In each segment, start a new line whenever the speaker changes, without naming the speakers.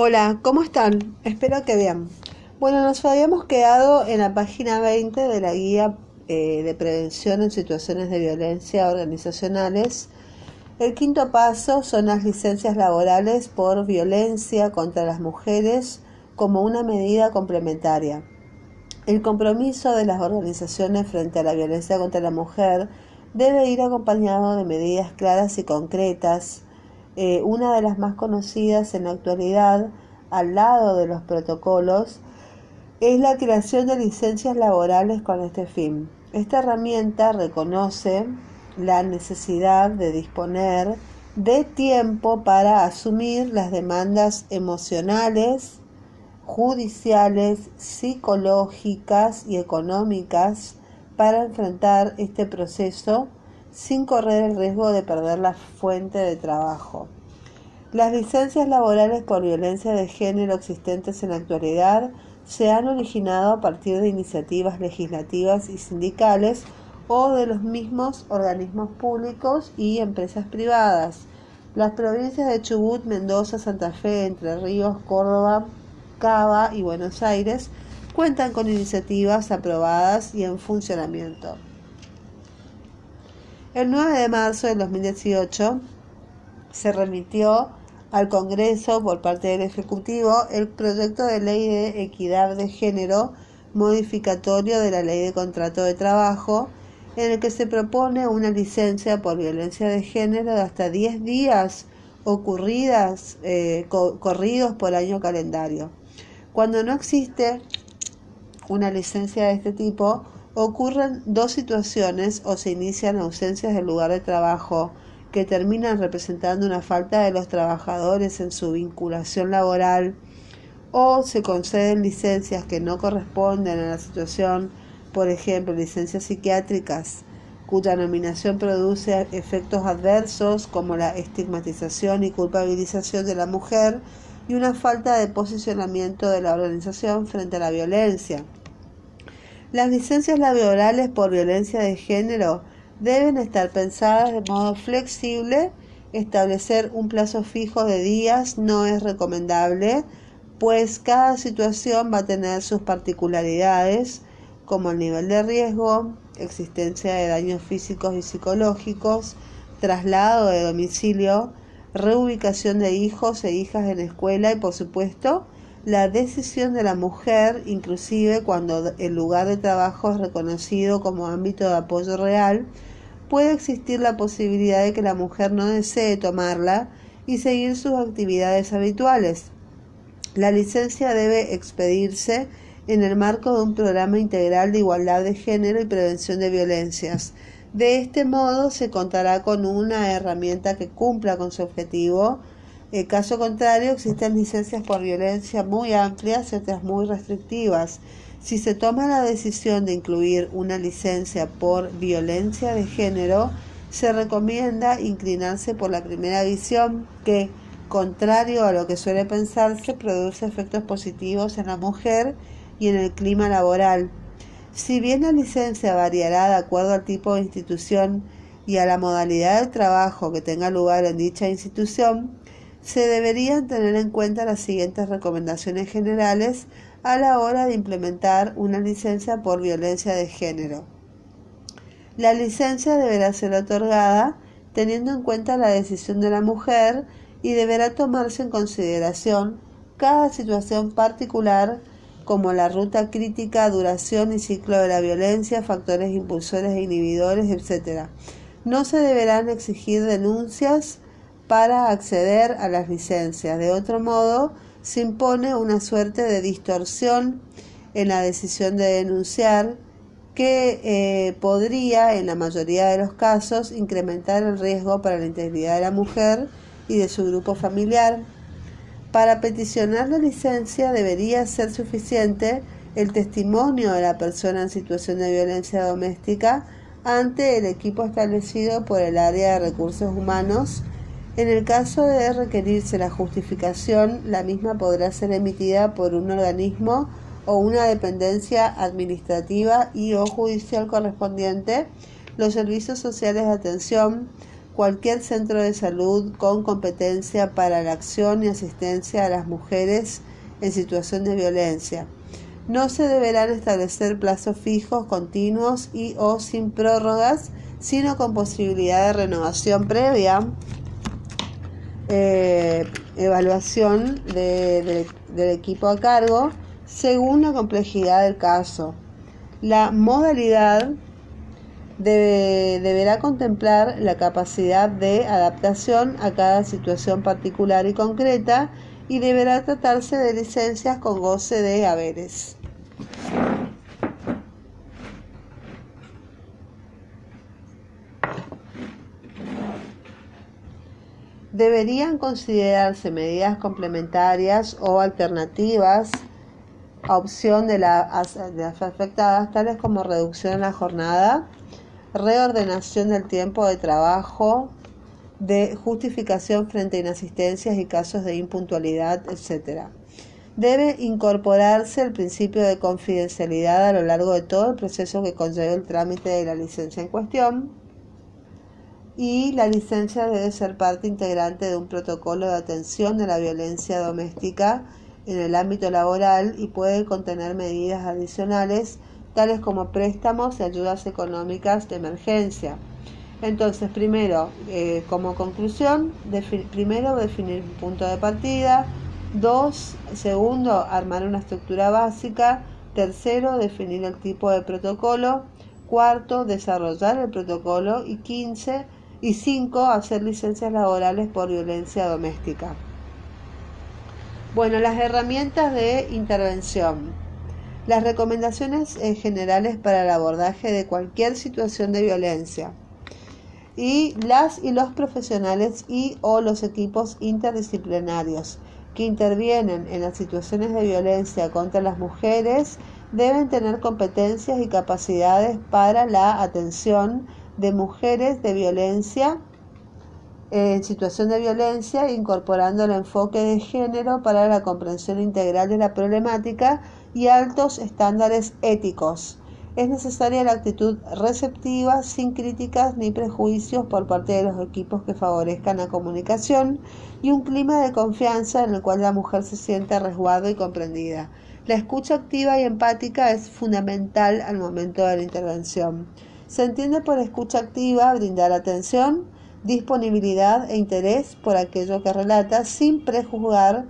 Hola, ¿cómo están? Espero que bien. Bueno, nos habíamos quedado en la página 20 de la guía eh, de prevención en situaciones de violencia organizacionales. El quinto paso son las licencias laborales por violencia contra las mujeres como una medida complementaria. El compromiso de las organizaciones frente a la violencia contra la mujer debe ir acompañado de medidas claras y concretas eh, una de las más conocidas en la actualidad, al lado de los protocolos, es la creación de licencias laborales con este fin. Esta herramienta reconoce la necesidad de disponer de tiempo para asumir las demandas emocionales, judiciales, psicológicas y económicas para enfrentar este proceso sin correr el riesgo de perder la fuente de trabajo. Las licencias laborales por violencia de género existentes en la actualidad se han originado a partir de iniciativas legislativas y sindicales o de los mismos organismos públicos y empresas privadas. Las provincias de Chubut, Mendoza, Santa Fe, Entre Ríos, Córdoba, Cava y Buenos Aires cuentan con iniciativas aprobadas y en funcionamiento. El 9 de marzo de 2018 se remitió al Congreso por parte del Ejecutivo el proyecto de ley de equidad de género modificatorio de la ley de contrato de trabajo en el que se propone una licencia por violencia de género de hasta 10 días ocurridas, eh, corridos por año calendario. Cuando no existe una licencia de este tipo, ocurren dos situaciones o se inician ausencias del lugar de trabajo que terminan representando una falta de los trabajadores en su vinculación laboral o se conceden licencias que no corresponden a la situación, por ejemplo, licencias psiquiátricas cuya nominación produce efectos adversos como la estigmatización y culpabilización de la mujer y una falta de posicionamiento de la organización frente a la violencia. Las licencias laborales por violencia de género deben estar pensadas de modo flexible. Establecer un plazo fijo de días no es recomendable, pues cada situación va a tener sus particularidades, como el nivel de riesgo, existencia de daños físicos y psicológicos, traslado de domicilio, reubicación de hijos e hijas en escuela y, por supuesto, la decisión de la mujer, inclusive cuando el lugar de trabajo es reconocido como ámbito de apoyo real, puede existir la posibilidad de que la mujer no desee tomarla y seguir sus actividades habituales. La licencia debe expedirse en el marco de un programa integral de igualdad de género y prevención de violencias. De este modo se contará con una herramienta que cumpla con su objetivo, en caso contrario, existen licencias por violencia muy amplias y otras muy restrictivas. Si se toma la decisión de incluir una licencia por violencia de género, se recomienda inclinarse por la primera visión que, contrario a lo que suele pensarse, produce efectos positivos en la mujer y en el clima laboral. Si bien la licencia variará de acuerdo al tipo de institución y a la modalidad de trabajo que tenga lugar en dicha institución, se deberían tener en cuenta las siguientes recomendaciones generales a la hora de implementar una licencia por violencia de género. La licencia deberá ser otorgada teniendo en cuenta la decisión de la mujer y deberá tomarse en consideración cada situación particular como la ruta crítica, duración y ciclo de la violencia, factores impulsores e inhibidores, etc. No se deberán exigir denuncias para acceder a las licencias. De otro modo, se impone una suerte de distorsión en la decisión de denunciar que eh, podría, en la mayoría de los casos, incrementar el riesgo para la integridad de la mujer y de su grupo familiar. Para peticionar la licencia debería ser suficiente el testimonio de la persona en situación de violencia doméstica ante el equipo establecido por el área de recursos humanos en el caso de requerirse la justificación, la misma podrá ser emitida por un organismo o una dependencia administrativa y o judicial correspondiente, los servicios sociales de atención, cualquier centro de salud con competencia para la acción y asistencia a las mujeres en situación de violencia. No se deberán establecer plazos fijos, continuos y o sin prórrogas, sino con posibilidad de renovación previa, eh, evaluación del equipo a cargo según la complejidad del caso. La modalidad deberá contemplar la capacidad de adaptación a cada situación particular y concreta y deberá tratarse de licencias con goce de haberes. Deberían considerarse medidas complementarias o alternativas a opción de, las afectadas, tales como reducción en la jornada, reordenación del tiempo de trabajo, de justificación frente a inasistencias y casos de impuntualidad, etc. Debe incorporarse el principio de confidencialidad a lo largo de todo el proceso que conlleva el trámite de la licencia en cuestión y la licencia debe ser parte integrante de un protocolo de atención de la violencia doméstica en el ámbito laboral y puede contener medidas adicionales tales como préstamos y ayudas económicas de emergencia. Entonces, primero, eh, como conclusión, primero definir un punto de partida, dos, segundo, armar una estructura básica, tercero, definir el tipo de protocolo, cuarto, desarrollar el protocolo. Y quince, y cinco, hacer licencias laborales por violencia doméstica. Bueno, las herramientas de intervención. Las recomendaciones generales para el abordaje de cualquier situación de violencia. Y las y los profesionales y o los equipos interdisciplinarios que intervienen en las situaciones de violencia contra las mujeres deben tener competencias y capacidades para la atención de mujeres de violencia en situación de violencia, incorporando el enfoque de género para la comprensión integral de la problemática y altos estándares éticos. Es necesaria la actitud receptiva, sin críticas ni prejuicios por parte de los equipos que favorezcan la comunicación y un clima de confianza en el cual la mujer se sienta resguardo y comprendida. La escucha activa y empática es fundamental al momento de la intervención. Se entiende por escucha activa brindar atención, disponibilidad e interés por aquello que relata sin prejuzgar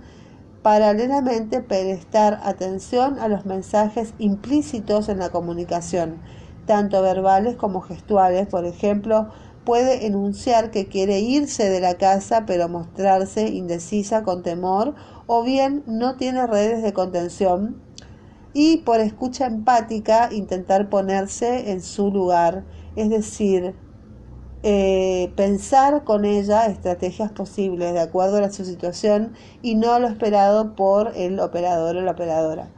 Paralelamente, prestar atención a los mensajes implícitos en la comunicación, tanto verbales como gestuales. Por ejemplo, puede enunciar que quiere irse de la casa pero mostrarse indecisa con temor o bien no tiene redes de contención y por escucha empática intentar ponerse en su lugar, es decir, eh, pensar con ella estrategias posibles de acuerdo a su situación y no lo esperado por el operador o la operadora.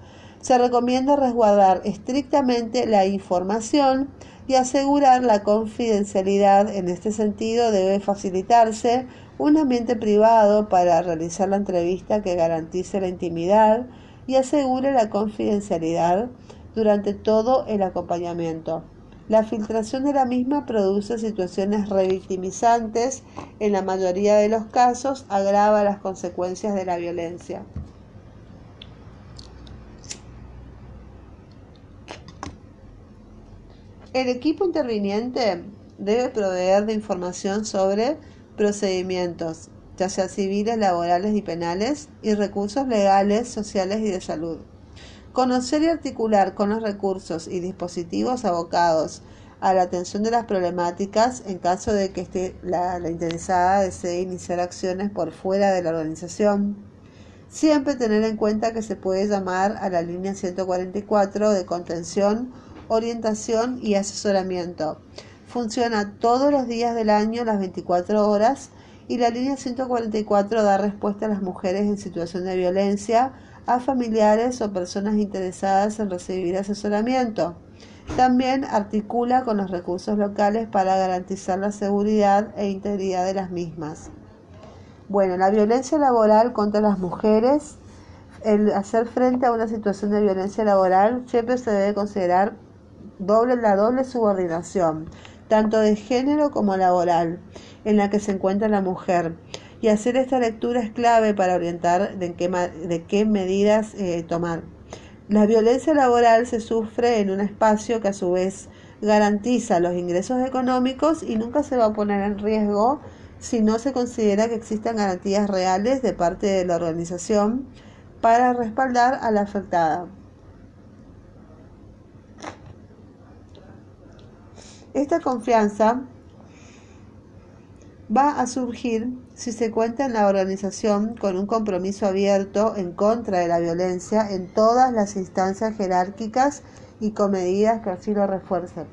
Se recomienda resguardar estrictamente la información y asegurar la confidencialidad. En este sentido, debe facilitarse un ambiente privado para realizar la entrevista que garantice la intimidad y asegure la confidencialidad durante todo el acompañamiento. La filtración de la misma produce situaciones revictimizantes, en la mayoría de los casos agrava las consecuencias de la violencia. El equipo interviniente debe proveer de información sobre procedimientos, ya sea civiles, laborales y penales, y recursos legales, sociales y de salud. Conocer y articular con los recursos y dispositivos abocados a la atención de las problemáticas en caso de que la, la interesada desee iniciar acciones por fuera de la organización. Siempre tener en cuenta que se puede llamar a la línea 144 de contención, orientación y asesoramiento. Funciona todos los días del año, las 24 horas, y la línea 144 da respuesta a las mujeres en situación de violencia, a familiares o personas interesadas en recibir asesoramiento. También articula con los recursos locales para garantizar la seguridad e integridad de las mismas. Bueno, la violencia laboral contra las mujeres, el hacer frente a una situación de violencia laboral siempre se debe considerar doble, la doble subordinación, tanto de género como laboral, en la que se encuentra la mujer. Y hacer esta lectura es clave para orientar de qué, medidas eh, tomar. La violencia laboral se sufre en un espacio que a su vez garantiza los ingresos económicos y nunca se va a poner en riesgo si no se considera que existan garantías reales de parte de la organización para respaldar a la afectada. Esta confianza va a surgir si se cuenta en la organización con un compromiso abierto en contra de la violencia en todas las instancias jerárquicas y con medidas que así lo refuercen.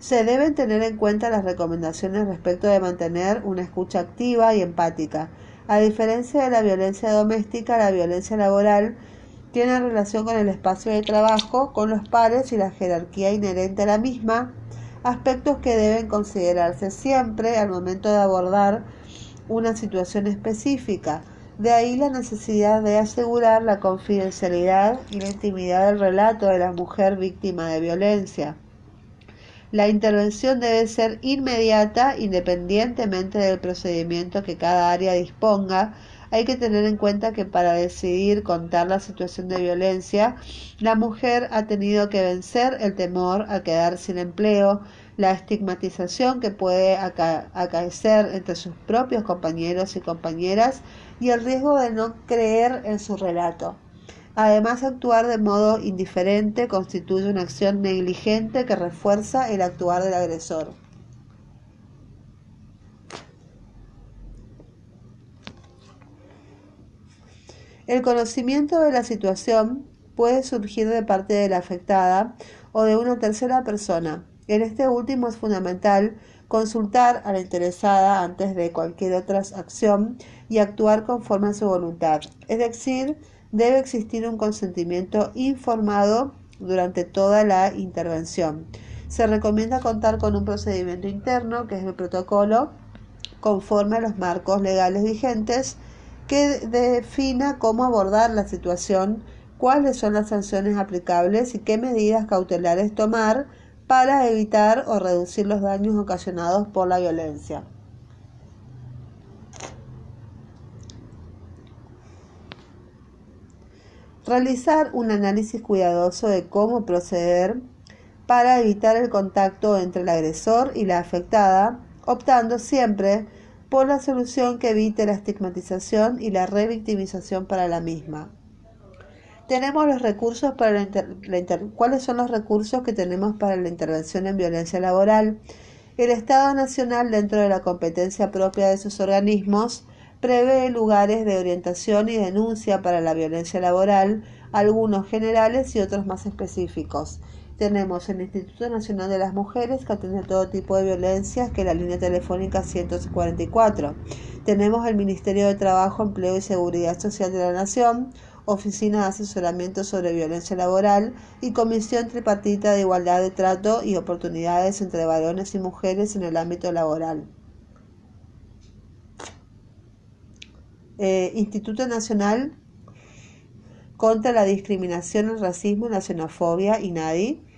Se deben tener en cuenta las recomendaciones respecto de mantener una escucha activa y empática. A diferencia de la violencia doméstica, la violencia laboral tiene relación con el espacio de trabajo, con los pares y la jerarquía inherente a la misma, aspectos que deben considerarse siempre al momento de abordar una situación específica. De ahí la necesidad de asegurar la confidencialidad y la intimidad del relato de la mujer víctima de violencia. La intervención debe ser inmediata independientemente del procedimiento que cada área disponga. Hay que tener en cuenta que para decidir contar la situación de violencia, la mujer ha tenido que vencer el temor a quedar sin empleo, la estigmatización que puede acaecer entre sus propios compañeros y compañeras y el riesgo de no creer en su relato. Además, actuar de modo indiferente constituye una acción negligente que refuerza el actuar del agresor. El conocimiento de la situación puede surgir de parte de la afectada o de una tercera persona. En este último es fundamental consultar a la interesada antes de cualquier otra acción y actuar conforme a su voluntad, es decir, debe existir un consentimiento informado durante toda la intervención. Se recomienda contar con un procedimiento interno, que es el protocolo, conforme a los marcos legales vigentes, que defina cómo abordar la situación, cuáles son las sanciones aplicables y qué medidas cautelares tomar para evitar o reducir los daños ocasionados por la violencia. Realizar un análisis cuidadoso de cómo proceder para evitar el contacto entre el agresor y la afectada, optando siempre por la solución que evite la estigmatización y la revictimización para la misma. Tenemos los recursos para la, ¿Cuáles son los recursos que tenemos para la intervención en violencia laboral? El Estado Nacional, dentro de la competencia propia de sus organismos, prevé lugares de orientación y denuncia para la violencia laboral, algunos generales y otros más específicos. Tenemos el Instituto Nacional de las Mujeres que atiende todo tipo de violencias, que es la línea telefónica 144. Tenemos el Ministerio de Trabajo, Empleo y Seguridad Social de la Nación, Oficina de Asesoramiento sobre Violencia Laboral y Comisión Tripartita de Igualdad de Trato y Oportunidades entre Varones y Mujeres en el ámbito laboral. Eh, Instituto Nacional contra la Discriminación, el Racismo y la Xenofobia, INADI.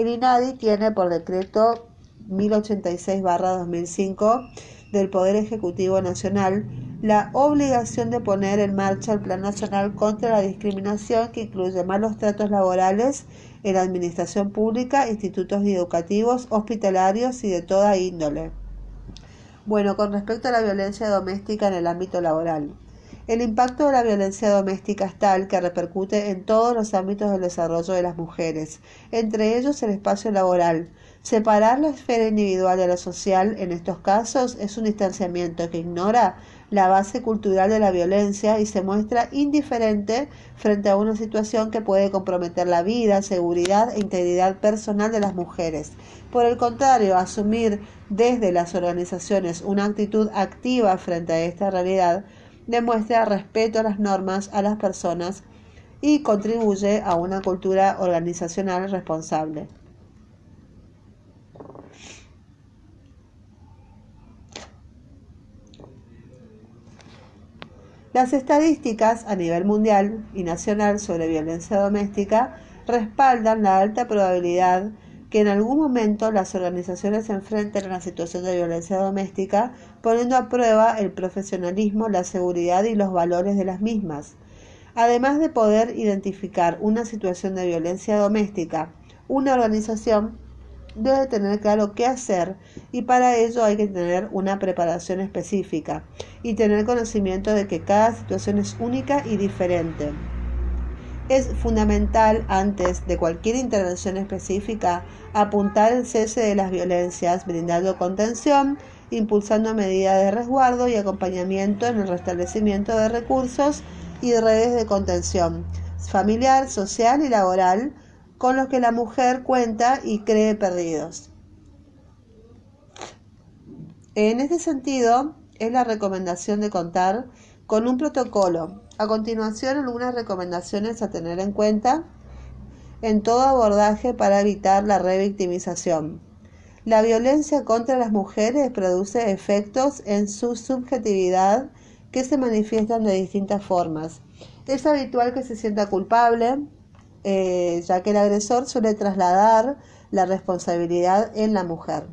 El INADI tiene por decreto 1086-2005 del Poder Ejecutivo Nacional la obligación de poner en marcha el Plan Nacional contra la Discriminación que incluye malos tratos laborales en la administración pública, institutos educativos, hospitalarios y de toda índole. Bueno, con respecto a la violencia doméstica en el ámbito laboral. El impacto de la violencia doméstica es tal que repercute en todos los ámbitos del desarrollo de las mujeres, entre ellos el espacio laboral. Separar la esfera individual de la social en estos casos es un distanciamiento que ignora la base cultural de la violencia y se muestra indiferente frente a una situación que puede comprometer la vida, seguridad e integridad personal de las mujeres. Por el contrario, asumir desde las organizaciones una actitud activa frente a esta realidad demuestra respeto a las normas, a las personas y contribuye a una cultura organizacional responsable. Las estadísticas a nivel mundial y nacional sobre violencia doméstica respaldan la alta probabilidad que en algún momento las organizaciones se enfrenten a una situación de violencia doméstica, poniendo a prueba el profesionalismo, la seguridad y los valores de las mismas. Además de poder identificar una situación de violencia doméstica, una organización debe tener claro qué hacer y para ello hay que tener una preparación específica y tener conocimiento de que cada situación es única y diferente. Es fundamental antes de cualquier intervención específica apuntar el cese de las violencias, brindando contención, impulsando medidas de resguardo y acompañamiento en el restablecimiento de recursos y redes de contención familiar, social y laboral con los que la mujer cuenta y cree perdidos. En este sentido, es la recomendación de contar con un protocolo. A continuación, algunas recomendaciones a tener en cuenta en todo abordaje para evitar la revictimización. La violencia contra las mujeres produce efectos en su subjetividad que se manifiestan de distintas formas. Es habitual que se sienta culpable, eh, ya que el agresor suele trasladar la responsabilidad en la mujer.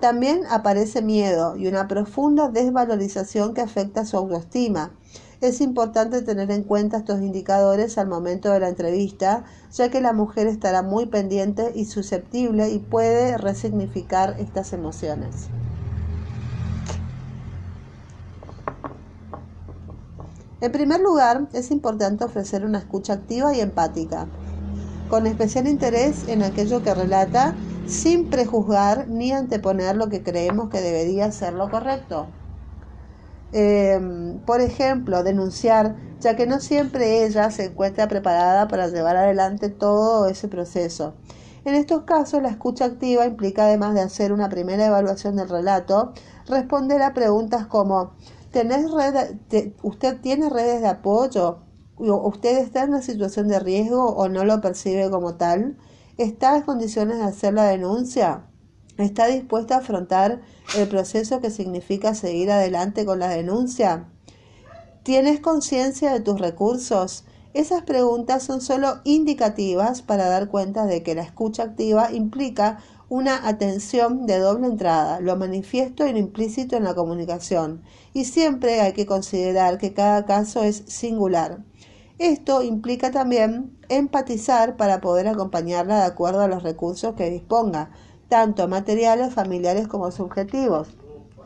También aparece miedo y una profunda desvalorización que afecta su autoestima. Es importante tener en cuenta estos indicadores al momento de la entrevista, ya que la mujer estará muy pendiente y susceptible y puede resignificar estas emociones. En primer lugar, es importante ofrecer una escucha activa y empática, con especial interés en aquello que relata, sin prejuzgar ni anteponer lo que creemos que debería ser lo correcto. Em, por ejemplo, denunciar, ya que no siempre ella se encuentra preparada para llevar adelante todo ese proceso. En estos casos, la escucha activa implica, además de hacer una primera evaluación del relato, responder a preguntas como ¿Usted tiene redes de apoyo? ¿Usted está en una situación de riesgo o no lo percibe como tal? ¿Está en condiciones de hacer la denuncia? ¿Está dispuesta a afrontar el proceso que significa seguir adelante con la denuncia? ¿Tienes conciencia de tus recursos? Esas preguntas son solo indicativas para dar cuenta de que la escucha activa implica una atención de doble entrada, lo manifiesto y lo implícito en la comunicación, y siempre hay que considerar que cada caso es singular. Esto implica también empatizar para poder acompañarla de acuerdo a los recursos que disponga, tanto materiales, familiares como subjetivos.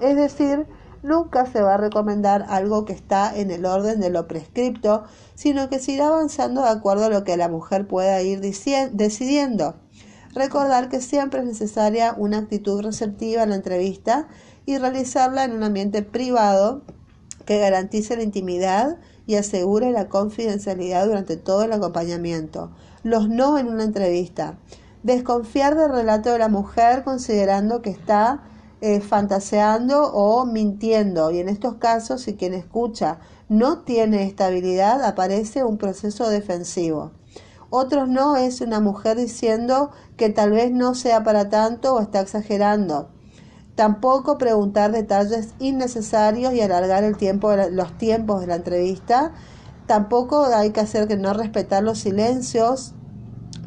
Es decir, nunca se va a recomendar algo que está en el orden de lo prescripto, sino que se irá avanzando de acuerdo a lo que la mujer pueda ir decidiendo. Recordar que siempre es necesaria una actitud receptiva en la entrevista y realizarla en un ambiente privado que garantice la intimidad y asegure la confidencialidad durante todo el acompañamiento. Los no en una entrevista. Desconfiar del relato de la mujer considerando que está eh, fantaseando o mintiendo. Y en estos casos, si quien escucha no tiene estabilidad, aparece un proceso defensivo. Otros no es una mujer diciendo que tal vez no sea para tanto o está exagerando. Tampoco preguntar detalles innecesarios y alargar el tiempo, los tiempos de la entrevista. Tampoco hay que hacer que no respetar los silencios,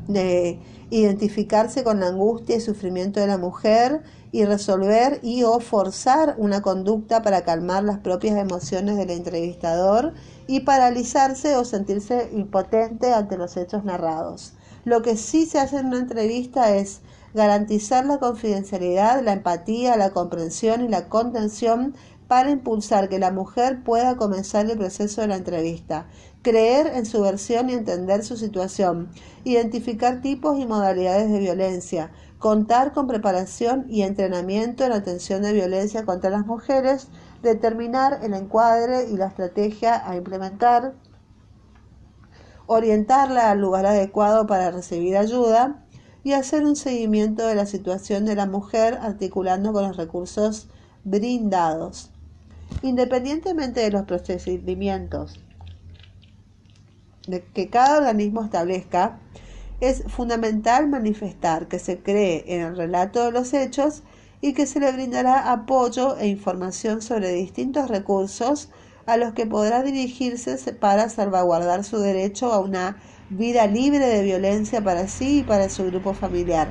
de identificarse con la angustia y sufrimiento de la mujer y resolver y o forzar una conducta para calmar las propias emociones del entrevistador y paralizarse o sentirse impotente ante los hechos narrados. Lo que sí se hace en una entrevista es garantizar la confidencialidad, la empatía, la comprensión y la contención para impulsar que la mujer pueda comenzar el proceso de la entrevista, creer en su versión y entender su situación, identificar tipos y modalidades de violencia, contar con preparación y entrenamiento en atención de violencia contra las mujeres, determinar el encuadre y la estrategia a implementar, orientarla al lugar adecuado para recibir ayuda y hacer un seguimiento de la situación de la mujer articulando con los recursos brindados. Independientemente de los procedimientos que cada organismo establezca, es fundamental manifestar que se cree en el relato de los hechos y que se le brindará apoyo e información sobre distintos recursos a los que podrá dirigirse para salvaguardar su derecho a una vida libre de violencia para sí y para su grupo familiar.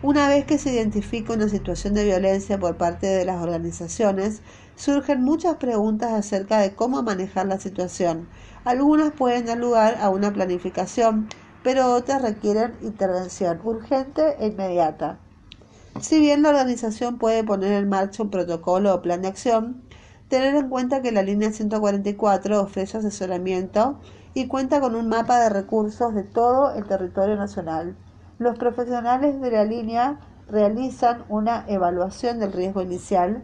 Una vez que se identifica una situación de violencia por parte de las organizaciones, surgen muchas preguntas acerca de cómo manejar la situación. Algunas pueden dar lugar a una planificación, pero otras requieren intervención urgente e inmediata. Si bien la organización puede poner en marcha un protocolo o plan de acción, tener en cuenta que la línea 144 ofrece asesoramiento y cuenta con un mapa de recursos de todo el territorio nacional. Los profesionales de la línea realizan una evaluación del riesgo inicial,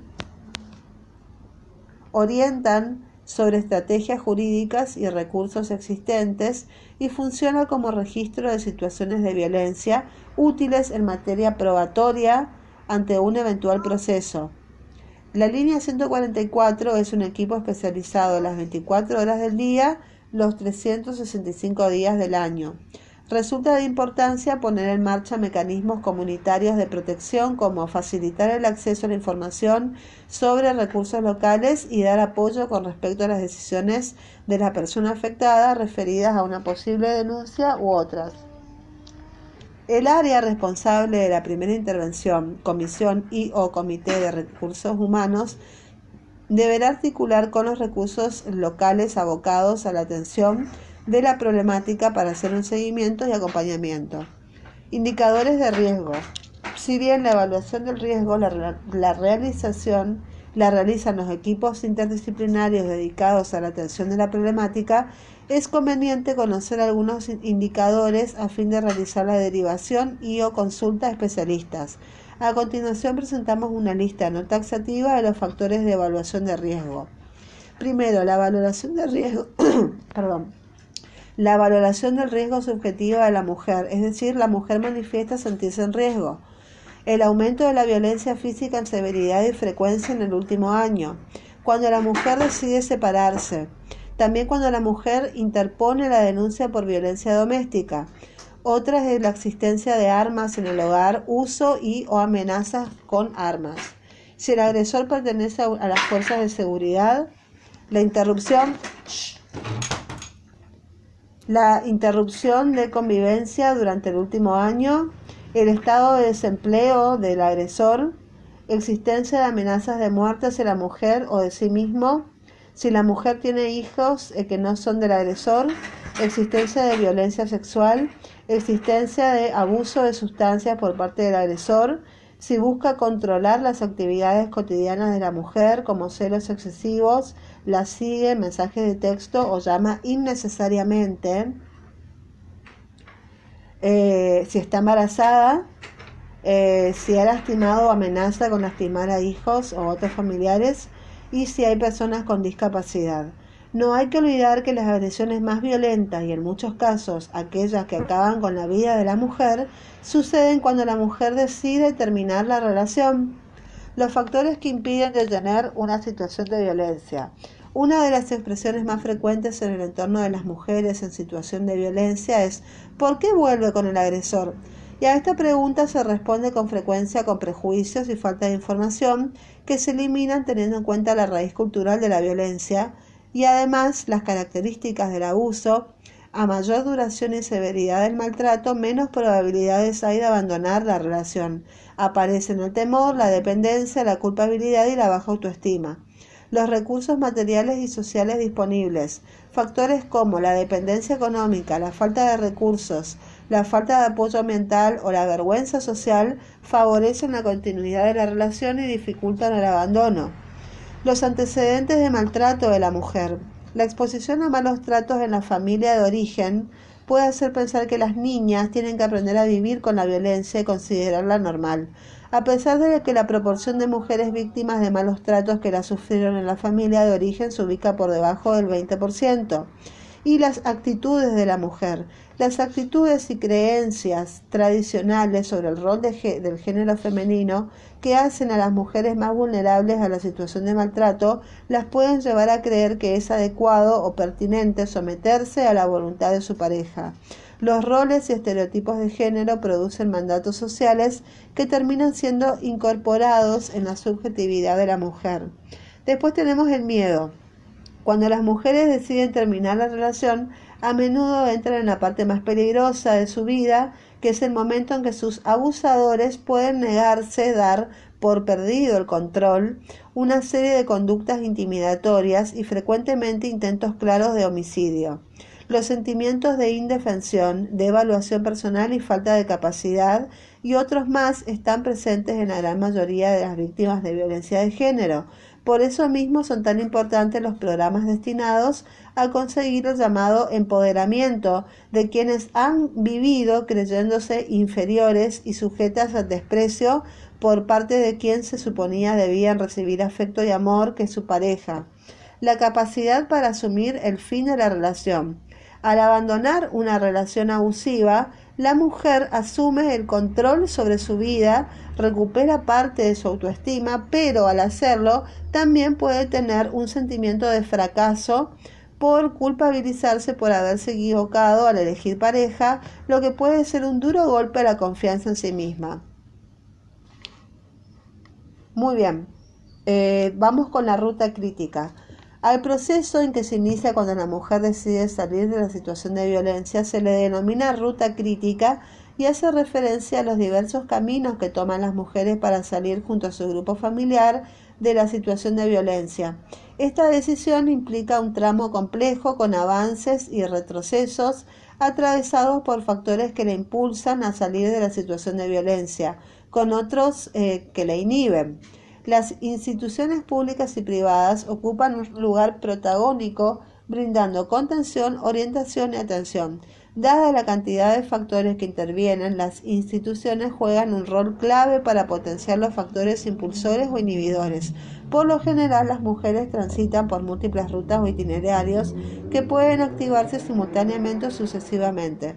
orientan sobre estrategias jurídicas y recursos existentes y funciona como registro de situaciones de violencia útiles en materia probatoria ante un eventual proceso. La línea 144 es un equipo especializado las 24 horas del día, los 365 días del año. Resulta de importancia poner en marcha mecanismos comunitarios de protección como facilitar el acceso a la información sobre recursos locales y dar apoyo con respecto a las decisiones de la persona afectada referidas a una posible denuncia u otras. El área responsable de la primera intervención, comisión y o comité de recursos humanos, deberá articular con los recursos locales abocados a la atención de la problemática para hacer un seguimiento y acompañamiento. Indicadores de riesgo. Si bien la evaluación del riesgo, la, realización la realizan los equipos interdisciplinarios dedicados a la atención de la problemática, es conveniente conocer algunos indicadores a fin de realizar la derivación y o consulta a especialistas. A continuación presentamos una lista no taxativa de los factores de evaluación de riesgo. Primero, la valoración. Perdón la valoración del riesgo subjetivo de la mujer, es decir, la mujer manifiesta sentirse en riesgo. El aumento de la violencia física en severidad y frecuencia en el último año. Cuando la mujer decide separarse. También cuando la mujer interpone la denuncia por violencia doméstica. Otras es la existencia de armas en el hogar, uso y o amenazas con armas. Si el agresor pertenece a las fuerzas de seguridad, la interrupción la interrupción de convivencia durante el último año, el estado de desempleo del agresor, existencia de amenazas de muerte hacia la mujer o de sí mismo, si la mujer tiene hijos eh, que no son del agresor, existencia de violencia sexual, existencia de abuso de sustancias por parte del agresor, si busca controlar las actividades cotidianas de la mujer como celos excesivos, la sigue, mensajes de texto o llama innecesariamente. Eh, si está embarazada, eh, si ha lastimado o amenaza con lastimar a hijos o otros familiares y si hay personas con discapacidad. No hay que olvidar que las agresiones más violentas y en muchos casos aquellas que acaban con la vida de la mujer suceden cuando la mujer decide terminar la relación. Los factores que impiden detener una situación de violencia. Una de las expresiones más frecuentes en el entorno de las mujeres en situación de violencia es ¿por qué vuelve con el agresor? Y a esta pregunta se responde con frecuencia con prejuicios y falta de información que se eliminan teniendo en cuenta la raíz cultural de la violencia y además las características del abuso. A mayor duración y severidad del maltrato, menos probabilidades hay de abandonar la relación. Aparecen el temor, la dependencia, la culpabilidad y la baja autoestima los recursos materiales y sociales disponibles. Factores como la dependencia económica, la falta de recursos, la falta de apoyo ambiental o la vergüenza social favorecen la continuidad de la relación y dificultan el abandono. Los antecedentes de maltrato de la mujer. La exposición a malos tratos en la familia de origen puede hacer pensar que las niñas tienen que aprender a vivir con la violencia y considerarla normal a pesar de que la proporción de mujeres víctimas de malos tratos que la sufrieron en la familia de origen se ubica por debajo del 20%. Y las actitudes de la mujer. Las actitudes y creencias tradicionales sobre el rol del género femenino que hacen a las mujeres más vulnerables a la situación de maltrato las pueden llevar a creer que es adecuado o pertinente someterse a la voluntad de su pareja. Los roles y estereotipos de género producen mandatos sociales que terminan siendo incorporados en la subjetividad de la mujer. Después tenemos el miedo. Cuando las mujeres deciden terminar la relación, a menudo entran en la parte más peligrosa de su vida, que es el momento en que sus abusadores pueden negarse dar por perdido el control, una serie de conductas intimidatorias y frecuentemente intentos claros de homicidio. Los sentimientos de indefensión, de evaluación personal y falta de capacidad y otros más están presentes en la gran mayoría de las víctimas de violencia de género. Por eso mismo son tan importantes los programas destinados a conseguir el llamado empoderamiento de quienes han vivido creyéndose inferiores y sujetas al desprecio por parte de quien se suponía debían recibir afecto y amor que su pareja. La capacidad para asumir el fin de la relación. Al abandonar una relación abusiva, la mujer asume el control sobre su vida, recupera parte de su autoestima, pero al hacerlo también puede tener un sentimiento de fracaso por culpabilizarse por haberse equivocado al elegir pareja, lo que puede ser un duro golpe a la confianza en sí misma. Muy bien, eh, vamos con la ruta crítica. Al proceso en que se inicia cuando la mujer decide salir de la situación de violencia se le denomina ruta crítica y hace referencia a los diversos caminos que toman las mujeres para salir junto a su grupo familiar de la situación de violencia. Esta decisión implica un tramo complejo con avances y retrocesos atravesados por factores que le impulsan a salir de la situación de violencia, con otros eh, que la inhiben. Las instituciones públicas y privadas ocupan un lugar protagónico brindando contención, orientación y atención. Dada la cantidad de factores que intervienen, las instituciones juegan un rol clave para potenciar los factores impulsores o inhibidores. Por lo general, las mujeres transitan por múltiples rutas o itinerarios que pueden activarse simultáneamente o sucesivamente.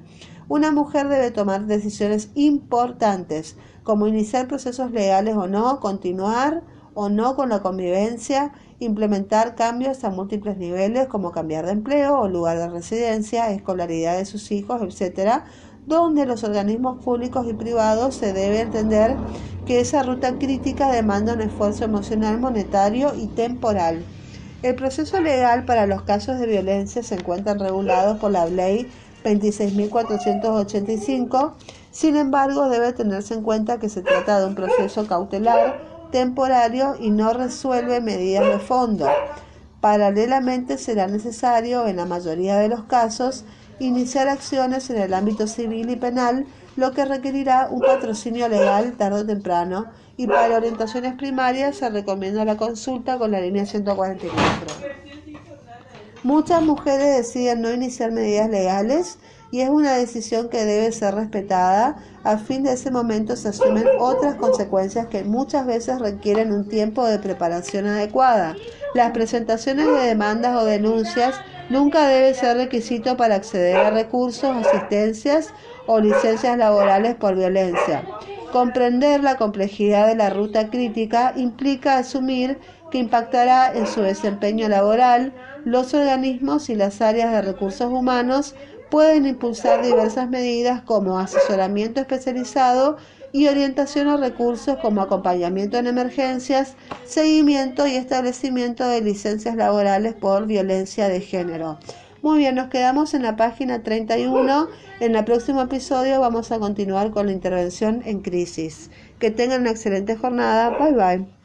Una mujer debe tomar decisiones importantes, como iniciar procesos legales o no, continuar o no con la convivencia, implementar cambios a múltiples niveles como cambiar de empleo o lugar de residencia, escolaridad de sus hijos, etc., donde los organismos públicos y privados se debe entender que esa ruta crítica demanda un esfuerzo emocional, monetario y temporal. El proceso legal para los casos de violencia se encuentra regulado por la ley 26.485. Sin embargo, debe tenerse en cuenta que se trata de un proceso cautelar temporario y no resuelve medidas de fondo. Paralelamente será necesario, en la mayoría de los casos, iniciar acciones en el ámbito civil y penal, lo que requerirá un patrocinio legal tarde o temprano, y para orientaciones primarias se recomienda la consulta con la línea 144. Muchas mujeres deciden no iniciar medidas legales y es una decisión que debe ser respetada. A fin de ese momento se asumen otras consecuencias que muchas veces requieren un tiempo de preparación adecuada. Las presentaciones de demandas o denuncias nunca debe ser requisito para acceder a recursos, asistencias o licencias laborales por violencia. Comprender la complejidad de la ruta crítica implica asumir que impactará en su desempeño laboral, los organismos y las áreas de recursos humanos pueden impulsar diversas medidas como asesoramiento especializado y orientación a recursos como acompañamiento en emergencias, seguimiento y establecimiento de licencias laborales por violencia de género. Muy bien, nos quedamos en la página 31. En el próximo episodio vamos a continuar con la intervención en crisis. Que tengan una excelente jornada. Bye bye.